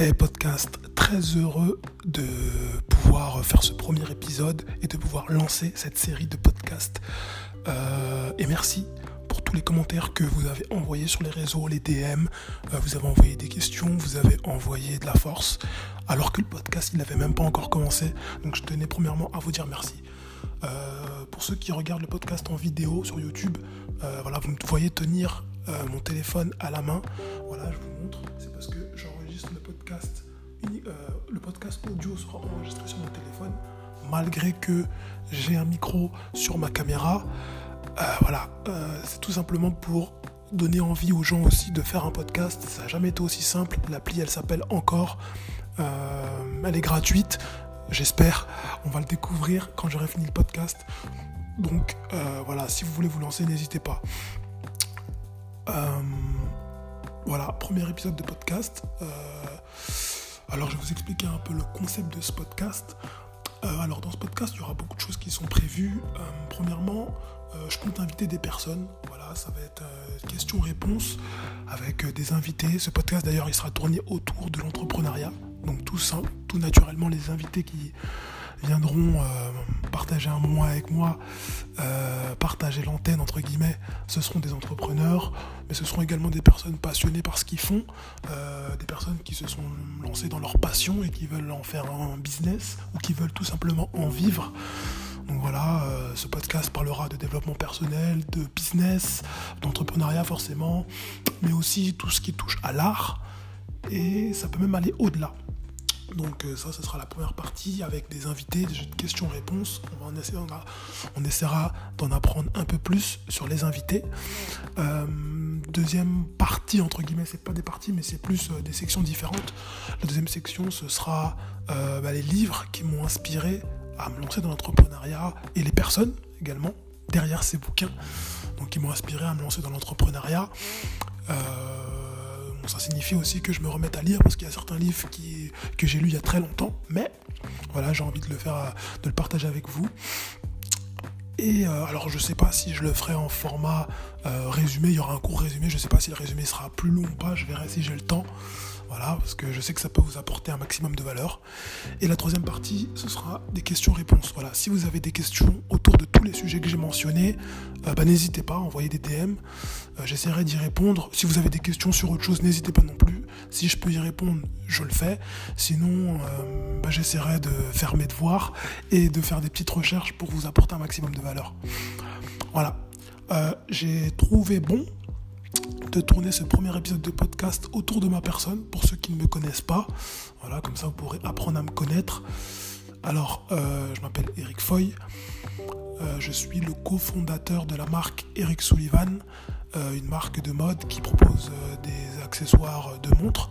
Hey podcast, très heureux de pouvoir faire ce premier épisode et de pouvoir lancer cette série de podcasts. Euh, et merci pour tous les commentaires que vous avez envoyés sur les réseaux, les DM. Euh, vous avez envoyé des questions, vous avez envoyé de la force, alors que le podcast il n'avait même pas encore commencé. Donc je tenais premièrement à vous dire merci. Euh, pour ceux qui regardent le podcast en vidéo sur YouTube, voilà, vous me voyez tenir mon téléphone à la main. Voilà, je vous montre. C'est parce que le podcast. le podcast audio sera enregistré sur mon téléphone, malgré que j'ai un micro sur ma caméra. voilà, c'est tout simplement pour donner envie aux gens aussi de faire un podcast. Ça n'a jamais été aussi simple. L'appli, elle s'appelle Encore. elle est gratuite. J'espère. On va le découvrir quand j'aurai fini le podcast. Donc voilà, si vous voulez vous lancer, n'hésitez pas. Voilà, premier épisode de podcast. alors je vais vous expliquer un peu le concept de ce podcast. alors dans ce podcast, il y aura beaucoup de choses qui sont prévues. premièrement, je compte inviter des personnes. Voilà, ça va être questions-réponses avec des invités. Ce podcast d'ailleurs, il sera tourné autour de l'entrepreneuriat. Donc tout, tout naturellement, les invités qui viendront partager un moment avec moi, partager l'antenne entre guillemets, ce seront des entrepreneurs, mais ce seront également des personnes passionnées par ce qu'ils font, des personnes qui se sont lancées dans leur passion et qui veulent en faire un business ou qui veulent tout simplement en vivre. Donc voilà, ce podcast parlera de développement personnel, de business, d'entrepreneuriat forcément, mais aussi tout ce qui touche à l'art. Et ça peut même aller au-delà. Donc ça, ce sera la première partie avec des invités, des questions-réponses. On, on, essaiera d'en apprendre un peu plus sur les invités. deuxième partie, entre guillemets, c'est pas des parties, mais c'est plus des sections différentes. La deuxième section, ce sera bah, les livres qui m'ont inspiré à me lancer dans l'entrepreneuriat et les personnes également derrière ces bouquins, donc qui m'ont inspiré à me lancer dans l'entrepreneuriat. Ça signifie aussi que je me remette à lire parce qu'il y a certains livres que j'ai lus il y a très longtemps, mais voilà, j'ai envie de le faire, de le partager avec vous. Et alors je sais pas si je le ferai en format résumé, il y aura un court résumé, je sais pas si le résumé sera plus long ou pas, je verrai si j'ai le temps. Voilà, parce que je sais que ça peut vous apporter un maximum de valeur. Et la troisième partie, ce sera des questions-réponses. Voilà, si vous avez des questions autour de tous les sujets que j'ai mentionnés, bah, n'hésitez pas à envoyer des DM. J'essaierai d'y répondre. Si vous avez des questions sur autre chose, n'hésitez pas non plus. Si je peux y répondre, je le fais. Sinon, bah, j'essaierai de faire mes devoirs et de faire des petites recherches pour vous apporter un maximum de valeur. Voilà. j'ai trouvé bon de tourner ce premier épisode de podcast autour de ma personne, pour ceux qui ne me connaissent pas. Voilà, comme ça vous pourrez apprendre à me connaître. Alors, je m'appelle Eric Foy. je suis le cofondateur de la marque Eric Sullivan, une marque de mode qui propose des accessoires de montres,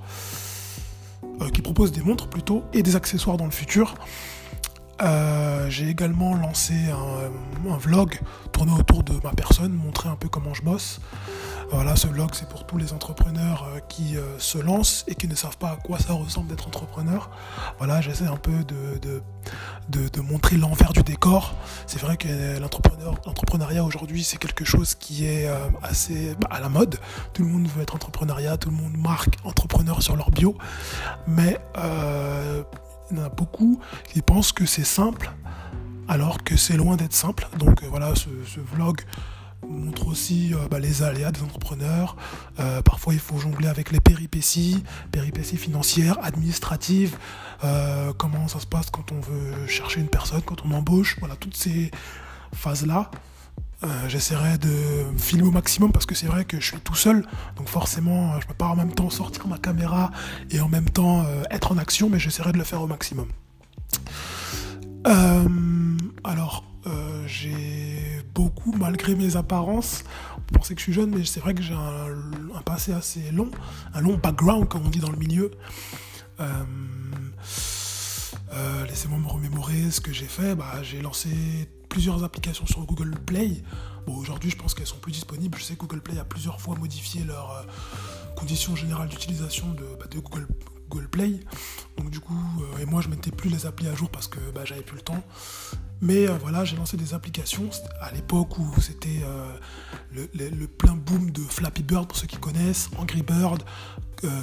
qui propose des montres plutôt, et des accessoires dans le futur. J'ai également lancé un, vlog tourné autour de ma personne, montrer un peu comment je bosse. Voilà, ce vlog, c'est pour tous les entrepreneurs qui se lancent et qui ne savent pas à quoi ça ressemble d'être entrepreneur. Voilà, j'essaie un peu de, de, montrer l'envers du décor. C'est vrai que l'entrepreneuriat aujourd'hui, c'est quelque chose qui est assez à la mode. Tout le monde veut être entrepreneuriat, tout le monde marque entrepreneur sur leur bio. Mais il y en a beaucoup qui pensent que c'est simple alors que c'est loin d'être simple. Donc voilà, ce, vlog montre aussi bah, les aléas des entrepreneurs. Euh, parfois, il faut jongler avec les péripéties, péripéties financières, administratives, euh, comment ça se passe quand on veut chercher une personne, quand on embauche. Voilà, toutes ces phases-là. Euh, j'essaierai de filmer au maximum parce que c'est vrai que je suis tout seul, donc forcément je ne peux pas en même temps sortir ma caméra et en même temps être en action, mais j'essaierai de le faire au maximum. alors, j'ai beaucoup, malgré mes apparences, on pensait que je suis jeune, mais c'est vrai que j'ai un, passé assez long, un long background, comme on dit dans le milieu. Laissez-moi me remémorer ce que j'ai fait. Bah, j'ai lancé plusieurs applications sur Google Play. Bon, aujourd'hui, je pense qu'elles sont plus disponibles. Je sais que Google Play a plusieurs fois modifié leurs conditions générales d'utilisation de, bah, Google Play. Donc du coup, et moi je mettais plus les applis à jour parce que bah, j'avais plus le temps. Mais voilà, j'ai lancé des applications à l'époque où c'était le, plein boom de Flappy Bird pour ceux qui connaissent, Angry Bird,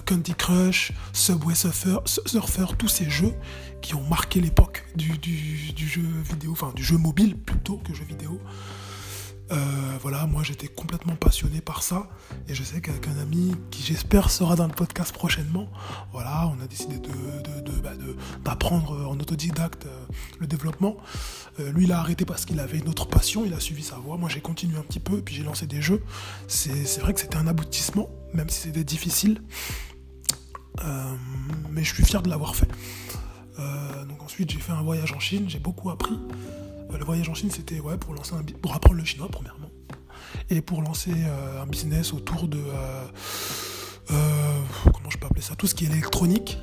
Candy Crush, Subway Surfer, Surfer, tous ces jeux qui ont marqué l'époque du, du, jeu vidéo, enfin du jeu mobile plutôt que jeu vidéo. Euh, voilà, moi j'étais complètement passionné par ça et je sais qu'avec un ami qui j'espère sera dans le podcast prochainement, voilà, on a décidé bah, d'apprendre de, en autodidacte euh, le développement. Euh, lui il a arrêté parce qu'il avait une autre passion, il a suivi sa voie. Moi j'ai continué un petit peu, puis j'ai lancé des jeux. C'est vrai que c'était un aboutissement, même si c'était difficile, mais je suis fier de l'avoir fait. donc ensuite j'ai fait un voyage en Chine, j'ai beaucoup appris. Euh, le voyage en Chine, c'était ouais, pour, lancer pour apprendre le chinois, premièrement, et pour lancer euh, un business autour de. Euh, comment je peux appeler ça? Tout ce qui est électronique.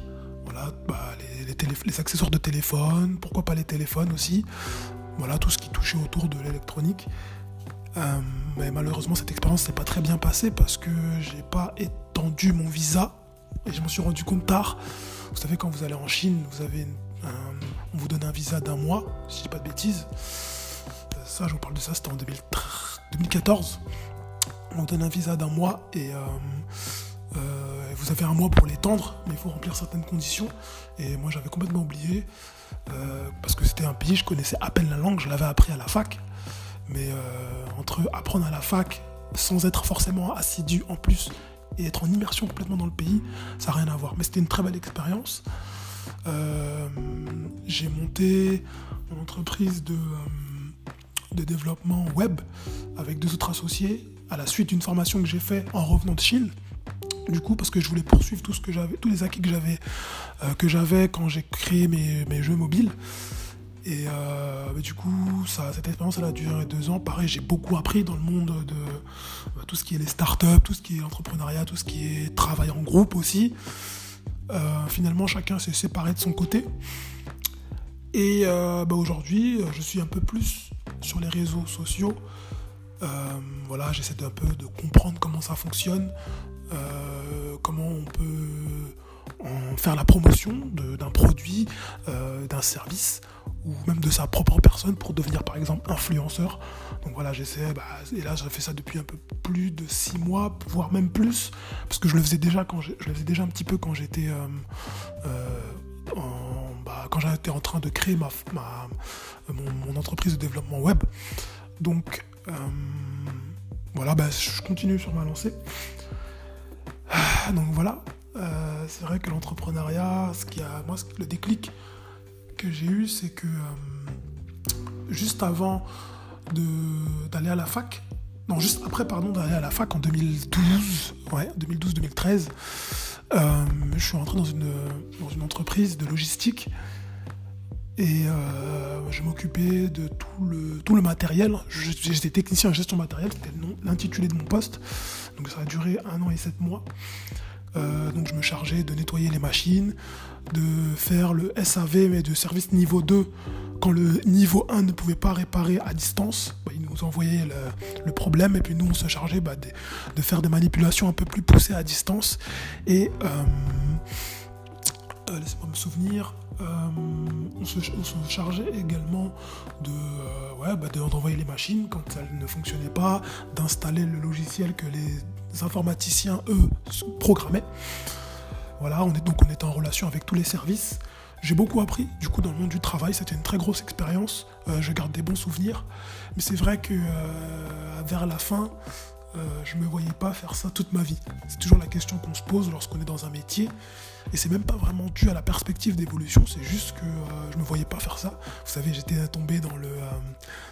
Voilà, bah, les, accessoires de téléphone, pourquoi pas les téléphones aussi. Voilà, tout ce qui touchait autour de l'électronique. mais malheureusement, cette expérience s'est pas très bien passée parce que j'ai pas étendu mon visa et je m'en suis rendu compte tard. Vous savez, quand vous allez en Chine, vous avez on vous donne un visa d'un mois, si je dis pas de bêtises. Ça, je vous parle de ça, c'était en 2014. On vous donne un visa d'un mois et euh, euh, vous avez un mois pour l'étendre, mais il faut remplir certaines conditions. Et moi, j'avais complètement oublié euh, parce que c'était un pays, je connaissais à peine la langue, je l'avais appris à la fac. Mais entre apprendre à la fac sans être forcément assidu en plus et être en immersion complètement dans le pays, ça n'a rien à voir. Mais c'était une très belle expérience. Euh, j'ai monté une entreprise de, euh, de développement web avec deux autres associés à la suite d'une formation que j'ai faite en revenant de Chine. Du coup parce que je voulais poursuivre tout ce que j'avais tous les acquis que j'avais euh, que j'avais quand j'ai créé mes, jeux mobiles. Et du coup cette expérience a duré deux ans. Pareil j'ai beaucoup appris dans le monde de tout ce qui est les startups tout ce qui est l'entrepreneuriat tout ce qui est travail en groupe aussi euh, finalement, chacun s'est séparé de son côté. Et euh, bah, aujourd'hui, euh, je suis un peu plus sur les réseaux sociaux. voilà, j'essaie un peu de comprendre comment ça fonctionne, comment on peut faire la promotion d'un produit, d'un service ou même de sa propre personne pour devenir par exemple influenceur. Donc voilà, j'essaie, bah, et là j'ai fait ça depuis un peu plus de six mois, voire même plus, parce que je le faisais déjà quand je, le faisais déjà un petit peu quand j'étais euh, euh, bah, quand j'étais en train de créer ma, mon, entreprise de développement web. Donc euh, voilà, bah, je continue sur ma lancée. Donc voilà, c'est vrai que l'entrepreneuriat, ce qui a moi le déclic que j'ai eu, c'est que juste avant d'aller à la fac. Non, juste après, pardon, d'aller à la fac en 2012, ouais, 2012-2013. Euh, je suis rentré dans une, dans une entreprise de logistique et euh, je m'occupais de tout le, tout le matériel. J'étais technicien en gestion matérielle, c'était l'intitulé de mon poste. Donc ça a duré un an et sept mois. Euh, donc je me chargeais de nettoyer les machines, de faire le SAV mais de service niveau 2 quand le niveau 1 ne pouvait pas réparer à distance, bah, il nous envoyait le, problème et puis nous on se chargeait bah, de, faire des manipulations un peu plus poussées à distance. Et euh, euh, laissez-moi me souvenir, euh, on, se, chargeait également de ouais, bah, d'envoyer les machines quand elles ne fonctionnaient pas, d'installer le logiciel que les informaticiens eux programmaient. Voilà, on est donc on était en relation avec tous les services. J'ai beaucoup appris, du coup, dans le monde du travail. C'était une très grosse expérience. Euh, je garde des bons souvenirs. Mais c'est vrai que euh, vers la fin, euh, je me voyais pas faire ça toute ma vie. C'est toujours la question qu'on se pose lorsqu'on est dans un métier. Et c'est même pas vraiment dû à la perspective d'évolution, c'est juste que je me voyais pas faire ça. Vous savez, j'étais tombé dans le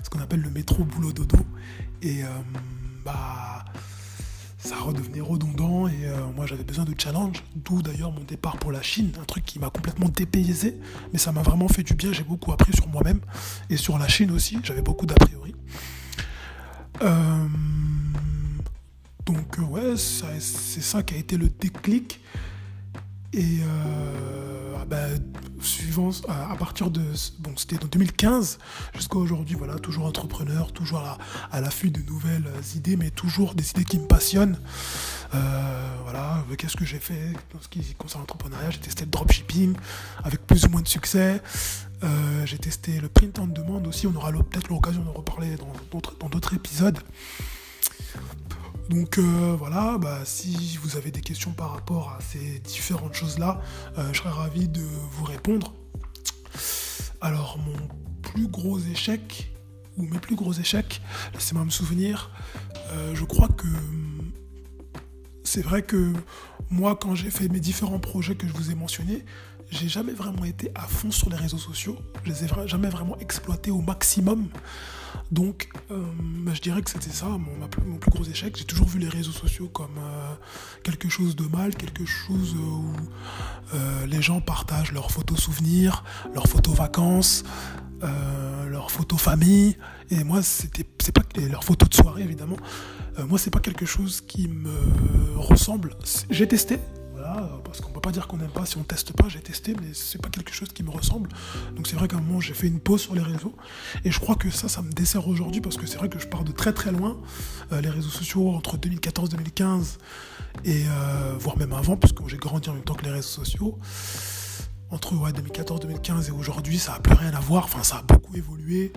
ce qu'on appelle le métro boulot dodo. Et bah ça redevenait redondant et euh, moi j'avais besoin de challenge, d'où d'ailleurs mon départ pour la Chine, un truc qui m'a complètement dépaysé, mais ça m'a vraiment fait du bien, j'ai beaucoup appris sur moi-même et sur la Chine aussi, j'avais beaucoup d'a priori. Euh, donc euh, ouais, c'est ça qui a été le déclic. Et ben, suivant à, partir de bon c'était en 2015 jusqu'à aujourd'hui voilà toujours entrepreneur toujours à, l'affût de nouvelles idées mais toujours des idées qui me passionnent. Voilà qu'est-ce que j'ai fait dans ce qui concerne l'entrepreneuriat? J'ai testé le dropshipping avec plus ou moins de succès. J'ai testé le print on demande aussi. On aura peut-être l'occasion de reparler dans d'autres épisodes donc euh, voilà, bah, si vous avez des questions par rapport à ces différentes choses-là, euh, je serais ravi de vous répondre. Alors mon plus gros échec, ou mes plus gros échecs, laissez-moi me souvenir, euh, je crois que c'est vrai que moi quand j'ai fait mes différents projets que je vous ai mentionnés, j'ai jamais vraiment été à fond sur les réseaux sociaux, je les ai jamais vraiment exploités au maximum. Donc, euh, bah, je dirais que c'était ça, mon, plus, gros échec. J'ai toujours vu les réseaux sociaux comme euh, quelque chose de mal, quelque chose où euh, les gens partagent leurs photos souvenirs, leurs photos vacances, leurs photos famille. Et moi, c'était, c'est pas leurs photos de soirée évidemment. Moi, c'est pas quelque chose qui me ressemble. J'ai testé, parce qu'on peut pas dire qu'on n'aime pas si on teste pas, j'ai testé, mais c'est pas quelque chose qui me ressemble. Donc c'est vrai qu'à un moment j'ai fait une pause sur les réseaux, et je crois que ça, ça me dessert aujourd'hui, parce que c'est vrai que je pars de très très loin. Euh, les réseaux sociaux entre 2014-2015, et euh, voire même avant, parce que j'ai grandi en même temps que les réseaux sociaux. Entre 2014-2015 et aujourd'hui, ça n'a plus rien à voir. Enfin, ça a beaucoup évolué.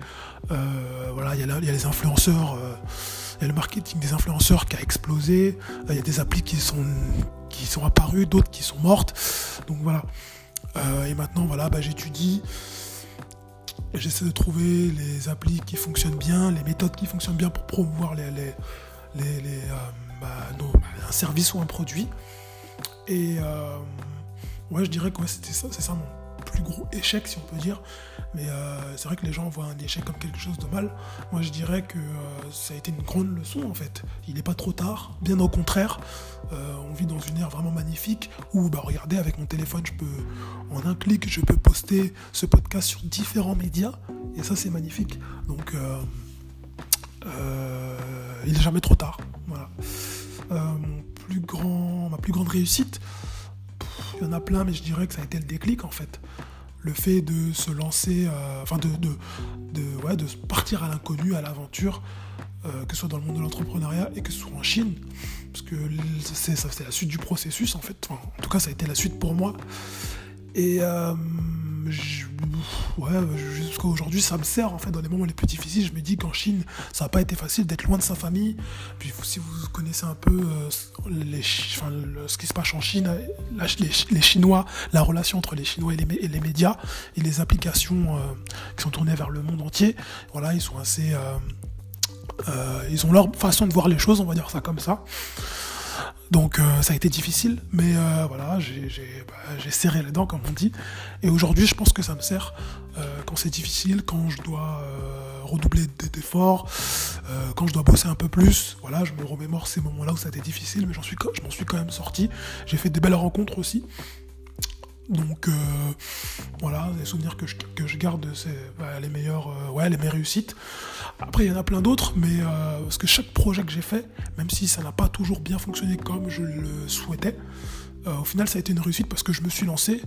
Euh, voilà, il y, a les influenceurs il y a le marketing des influenceurs qui a explosé. Il y a des applis qui sont, qui sont apparues, d'autres qui sont mortes. Donc voilà. Euh, et maintenant, voilà, bah, j'étudie. J'essaie de trouver les applis qui fonctionnent bien, les méthodes qui fonctionnent bien pour promouvoir les, les, les, euh, bah, un service ou un produit. Et euh, ouais, je dirais que ça, c'est ça mon plus gros échec, si on peut dire. Mais euh, c'est vrai que les gens voient un échec comme quelque chose de mal. Moi, je dirais que euh, ça a été une grande leçon, en fait. Il n'est pas trop tard, bien au contraire. Euh, on vit dans une ère vraiment magnifique où, bah, regardez, avec mon téléphone, je peux, en un clic, je peux poster ce podcast sur différents médias. Et ça, c'est magnifique. Donc, il n'est jamais trop tard. Voilà. mon plus grand, ma plus grande réussite, il y en a plein, mais je dirais que ça a été le déclic en fait. Le fait de se lancer, euh, enfin de, de, ouais, de partir à l'inconnu, à l'aventure, euh, que ce soit dans le monde de l'entrepreneuriat et que ce soit en Chine, parce que c'est la suite du processus en fait. en tout cas, ça a été la suite pour moi. Et euh, ouais, jusqu'à aujourd'hui, ça me sert en fait dans les moments les plus difficiles. Je me dis qu'en Chine, ça n'a pas été facile d'être loin de sa famille. Puis si vous connaissez un peu euh, les, ce qui se passe en Chine, les, Chinois, la relation entre les Chinois et les, et les médias et les applications euh, qui sont tournées vers le monde entier, voilà, ils sont assez. ils ont leur façon de voir les choses, on va dire ça comme ça. Donc euh, ça a été difficile, mais euh, voilà, bah, j'ai serré les dents comme on dit. Et aujourd'hui, je pense que ça me sert euh, quand c'est difficile, quand je dois redoubler d'efforts, quand je dois bosser un peu plus. Voilà, je me remémore ces moments-là où ça a été difficile, mais j'en suis, je m'en suis quand même sorti. J'ai fait des belles rencontres aussi. Donc voilà, les souvenirs que je, garde, c'est bah, les meilleures, ouais, les meilleures réussites. Après, il y en a plein d'autres, mais euh, parce que chaque projet que j'ai fait, même si ça n'a pas toujours bien fonctionné comme je le souhaitais, euh, au final, ça a été une réussite parce que je me suis lancé.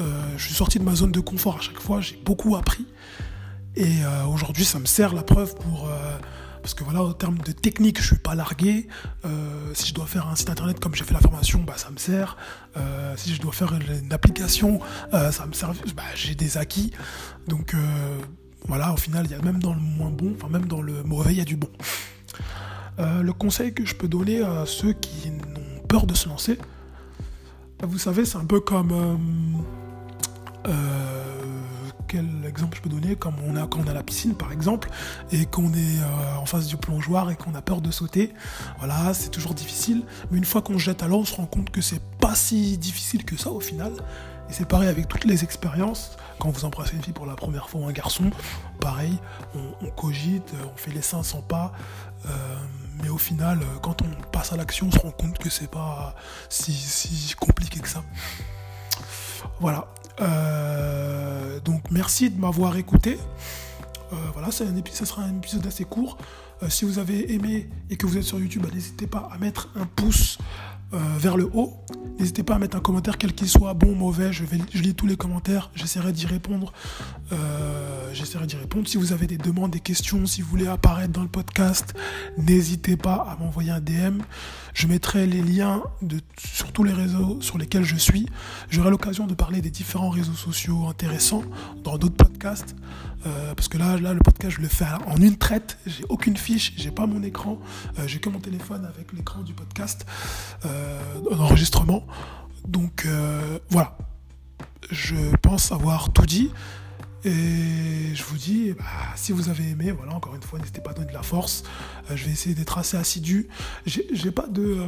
Euh, je suis sorti de ma zone de confort à chaque fois, j'ai beaucoup appris. Et aujourd'hui, ça me sert la preuve pour. Parce que voilà, en termes de technique, je suis pas largué. si je dois faire un site internet comme j'ai fait la formation, bah, ça me sert. si je dois faire une, application, ça me sert. Bah, j'ai des acquis. Donc voilà, au final, il y a même dans le moins bon, enfin même dans le mauvais, il y a du bon. Euh, le conseil que je peux donner à ceux qui ont peur de se lancer, vous savez, c'est un peu comme... Euh, euh, quel exemple je peux donner Comme on a, quand on a la piscine, par exemple, et qu'on est en face du plongeoir et qu'on a peur de sauter. Voilà, c'est toujours difficile. Mais une fois qu'on jette à l'eau, on se rend compte que c'est pas si difficile que ça au final. Et c'est pareil avec toutes les expériences. Quand vous embrassez une fille pour la première fois ou un garçon, pareil, on, cogite, on fait les 500 pas. Euh, mais au final, quand on passe à l'action, on se rend compte que c'est pas si, compliqué que ça. Voilà. Euh, donc merci de m'avoir écouté. Euh, voilà, ça, sera un épisode assez court. si vous avez aimé et que vous êtes sur YouTube, bah, n'hésitez pas à mettre un pouce vers le haut. N'hésitez pas à mettre un commentaire, quel qu'il soit, bon, mauvais. Je, vais, je lis tous les commentaires. J'essaierai d'y répondre. J'essaierai d'y répondre. Si vous avez des demandes, des questions, si vous voulez apparaître dans le podcast, n'hésitez pas à m'envoyer un DM. Je mettrai les liens de, sur tous les réseaux sur lesquels je suis. J'aurai l'occasion de parler des différents réseaux sociaux intéressants dans d'autres podcasts. Euh, parce que là, là, le podcast, je le fais en une traite. J'ai aucune fiche, j'ai pas mon écran. Euh, j'ai que mon téléphone avec l'écran du podcast euh, d'enregistrement. Donc voilà. Je pense avoir tout dit. Et je vous dis, bah, si vous avez aimé, voilà, encore une fois, n'hésitez pas à donner de la force. Euh, je vais essayer d'être assez assidu. J'ai pas euh,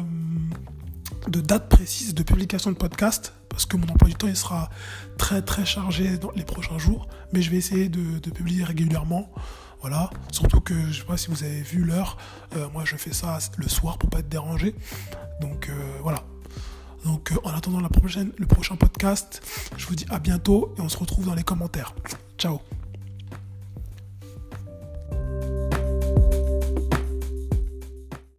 de date précise de publication de podcast parce que mon emploi du temps il sera très très chargé dans les prochains jours. Mais je vais essayer de, publier régulièrement. Voilà, surtout que je sais pas si vous avez vu l'heure, euh, moi je fais ça le soir pour pas être dérangé. Donc voilà, donc en attendant la prochaine, le prochain podcast, je vous dis à bientôt et on se retrouve dans les commentaires. Ciao